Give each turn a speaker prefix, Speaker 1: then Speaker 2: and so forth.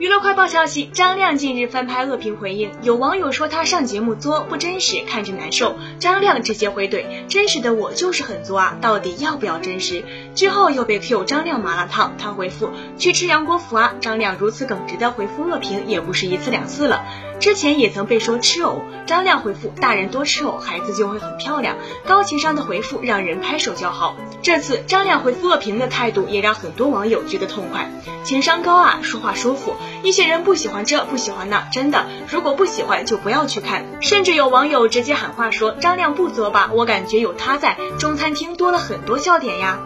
Speaker 1: 娱乐快报消息：张亮近日翻拍恶评回应，有网友说他上节目作不真实，看着难受。张亮直接回怼：“真实的我就是很作啊，到底要不要真实？”之后又被 Q 张亮麻辣烫，他回复：“去吃杨国福啊。”张亮如此耿直的回复恶评也不是一次两次了，之前也曾被说吃藕，张亮回复：“大人多吃藕，孩子就会很漂亮。”高情商的回复让人拍手叫好。这次张亮回复恶评的态度也让很多网友觉得痛快，情商高啊，说话舒服。一些人不喜欢这，不喜欢那，真的，如果不喜欢就不要去看。甚至有网友直接喊话说：“张亮不作吧，我感觉有他在，中餐厅多了很多笑点呀。”